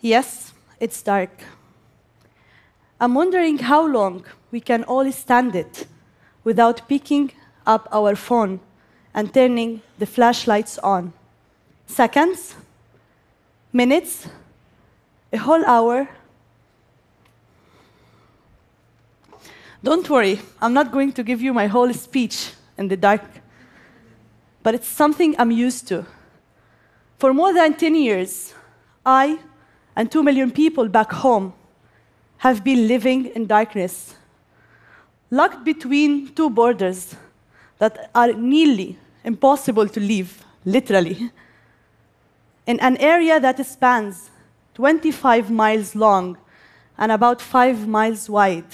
Yes, it's dark. I'm wondering how long we can all stand it without picking up our phone and turning the flashlights on. Seconds? Minutes? A whole hour? Don't worry, I'm not going to give you my whole speech in the dark, but it's something I'm used to. For more than 10 years, I and 2 million people back home have been living in darkness, locked between two borders that are nearly impossible to leave, literally, in an area that spans 25 miles long and about 5 miles wide.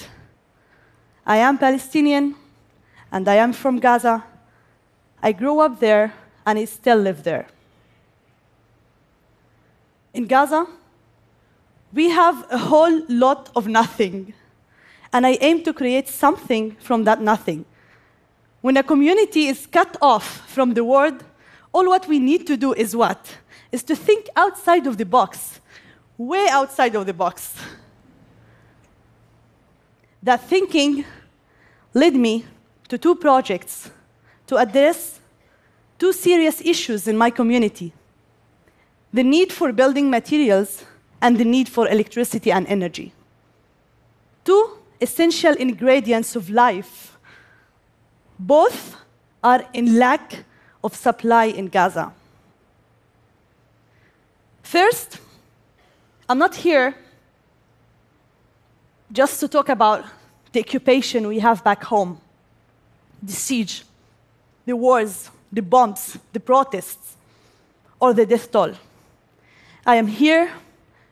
I am Palestinian and I am from Gaza. I grew up there and I still live there. In Gaza, we have a whole lot of nothing, and I aim to create something from that nothing. When a community is cut off from the world, all what we need to do is what? Is to think outside of the box, way outside of the box. That thinking led me to two projects to address two serious issues in my community the need for building materials and the need for electricity and energy. Two essential ingredients of life. Both are in lack of supply in Gaza. First, I'm not here just to talk about the occupation we have back home, the siege, the wars, the bombs, the protests, or the death toll. I am here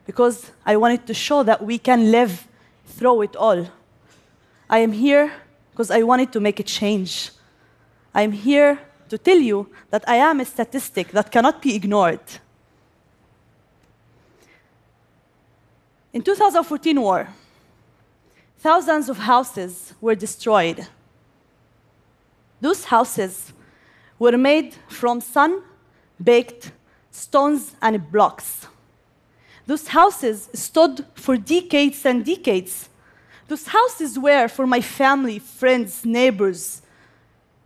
because I wanted to show that we can live through it all. I am here because I wanted to make a change. I am here to tell you that I am a statistic that cannot be ignored. In 2014 war, thousands of houses were destroyed. Those houses were made from sun-baked stones and blocks. Those houses stood for decades and decades. Those houses were for my family, friends, neighbors,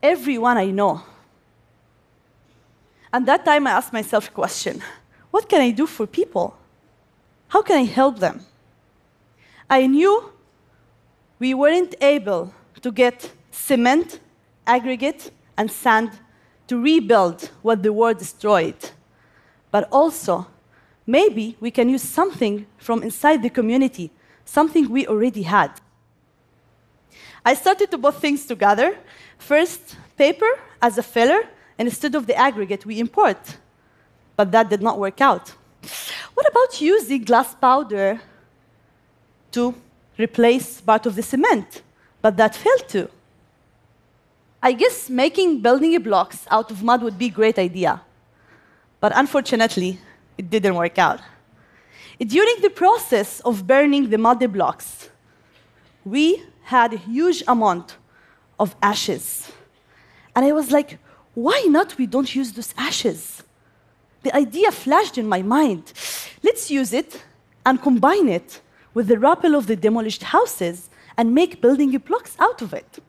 everyone I know. And that time I asked myself a question what can I do for people? How can I help them? I knew we weren't able to get cement, aggregate, and sand to rebuild what the war destroyed, but also maybe we can use something from inside the community, something we already had. I started to put things together. First, paper as a filler, and instead of the aggregate, we import. But that did not work out. What about using glass powder to replace part of the cement? But that failed too. I guess making building blocks out of mud would be a great idea. But unfortunately, it didn't work out. During the process of burning the muddy blocks, we had a huge amount of ashes. And I was like, why not we don't use those ashes? The idea flashed in my mind. Let's use it and combine it with the rubble of the demolished houses and make building blocks out of it.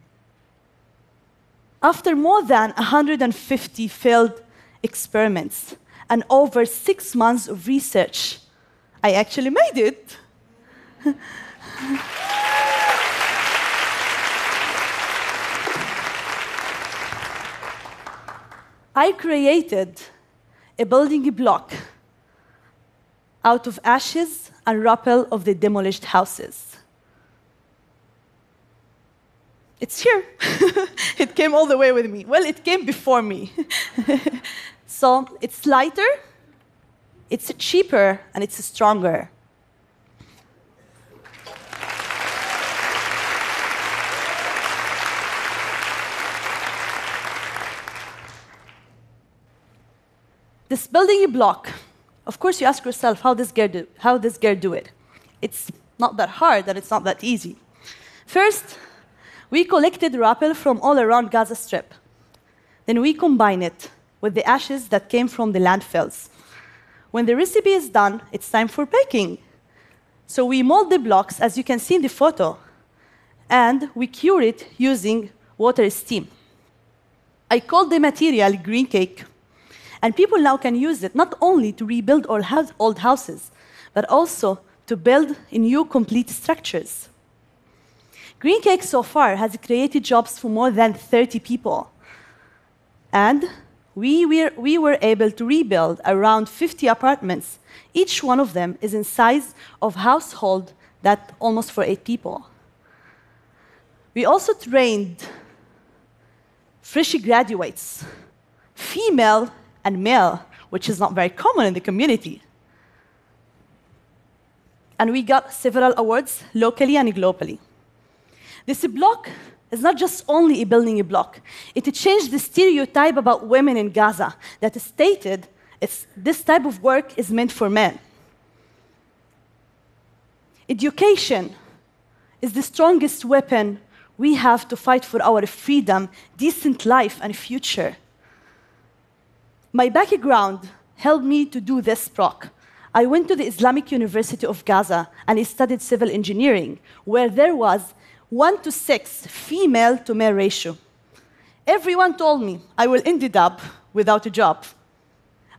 After more than 150 failed experiments, and over six months of research, I actually made it. I created a building block out of ashes and rubble of the demolished houses. It's here. it came all the way with me. Well, it came before me. So it's lighter, it's cheaper, and it's stronger. This building you block, of course, you ask yourself, how does girl do, how does girl do it? It's not that hard, and it's not that easy. First, we collected rubble from all around Gaza Strip. Then we combine it with the ashes that came from the landfills. When the recipe is done, it's time for baking. So we mold the blocks, as you can see in the photo, and we cure it using water steam. I call the material green cake, and people now can use it not only to rebuild old houses, but also to build new complete structures. Green Cake so far has created jobs for more than 30 people. And we were, we were able to rebuild around 50 apartments. Each one of them is in size of household that almost for eight people. We also trained fresh graduates, female and male, which is not very common in the community. And we got several awards locally and globally. This block is not just only a building a block, it changed the stereotype about women in Gaza that stated this type of work is meant for men. Education is the strongest weapon we have to fight for our freedom, decent life, and future. My background helped me to do this proc. I went to the Islamic University of Gaza and I studied civil engineering, where there was one to six female to male ratio. Everyone told me I will end it up without a job.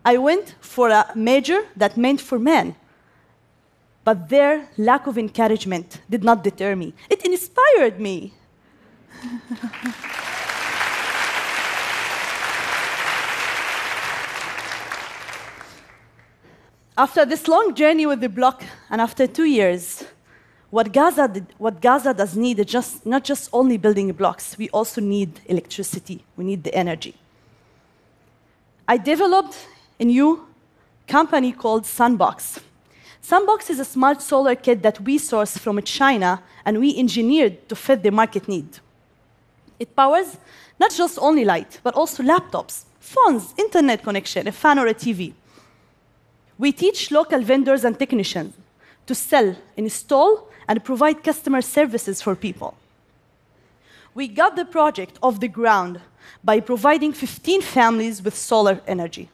I went for a major that meant for men. But their lack of encouragement did not deter me. It inspired me. after this long journey with the block, and after two years, what Gaza, did, what Gaza does need is just, not just only building blocks, we also need electricity, we need the energy. I developed a new company called Sunbox. Sunbox is a smart solar kit that we sourced from China and we engineered to fit the market need. It powers not just only light, but also laptops, phones, internet connection, a fan or a TV. We teach local vendors and technicians to sell, install, and provide customer services for people. We got the project off the ground by providing 15 families with solar energy.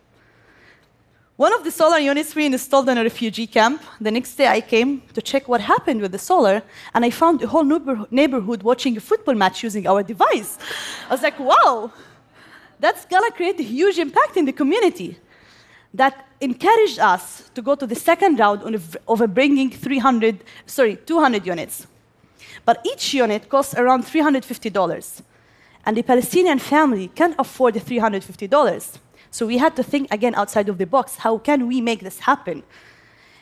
One of the solar units we installed in a refugee camp, the next day I came to check what happened with the solar, and I found the whole neighborhood watching a football match using our device. I was like, wow, that's gonna create a huge impact in the community that encouraged us to go to the second round of bringing 300, sorry, 200 units. But each unit costs around $350. And the Palestinian family can't afford the $350. So we had to think again outside of the box. How can we make this happen?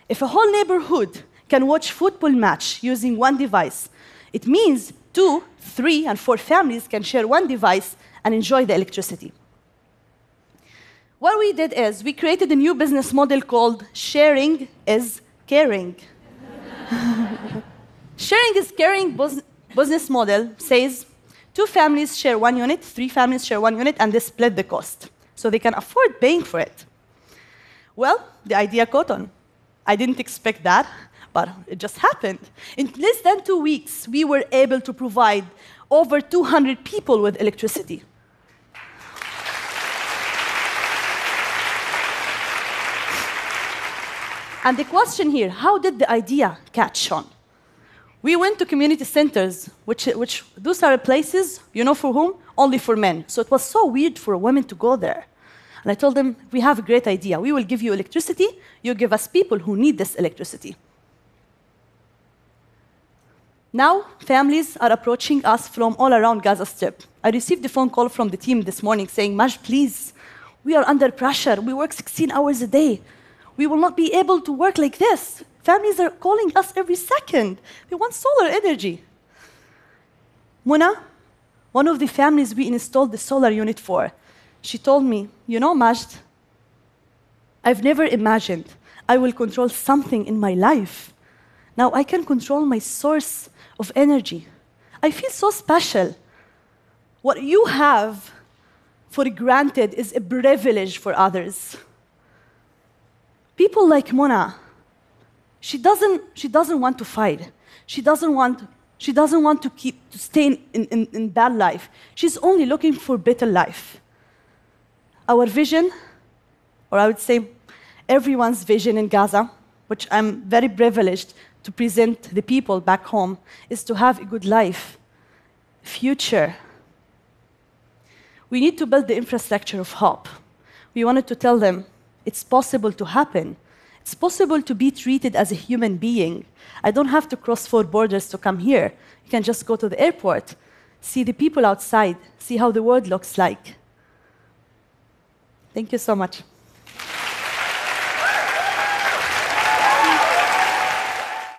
If a whole neighborhood can watch football match using one device, it means two, three, and four families can share one device and enjoy the electricity. What we did is we created a new business model called sharing is caring. sharing is caring business model says two families share one unit, three families share one unit, and they split the cost. So they can afford paying for it. Well, the idea caught on. I didn't expect that, but it just happened. In less than two weeks, we were able to provide over 200 people with electricity. And the question here how did the idea catch on? We went to community centers, which, which those are places, you know, for whom? Only for men. So it was so weird for women to go there. And I told them, we have a great idea. We will give you electricity, you give us people who need this electricity. Now, families are approaching us from all around Gaza Strip. I received a phone call from the team this morning saying, Majd, please, we are under pressure. We work 16 hours a day we will not be able to work like this. Families are calling us every second. They want solar energy. Muna, one of the families we installed the solar unit for, she told me, You know, Majd, I've never imagined I will control something in my life. Now I can control my source of energy. I feel so special. What you have for granted is a privilege for others people like Mona, she doesn't, she doesn't want to fight. She doesn't want, she doesn't want to keep to stay in, in, in bad life. She's only looking for better life. Our vision, or I would say, everyone's vision in Gaza, which I'm very privileged to present the people back home, is to have a good life, future. We need to build the infrastructure of hope. We wanted to tell them it's possible to happen. It's possible to be treated as a human being. I don't have to cross four borders to come here. You can just go to the airport, see the people outside, see how the world looks like. Thank you so much.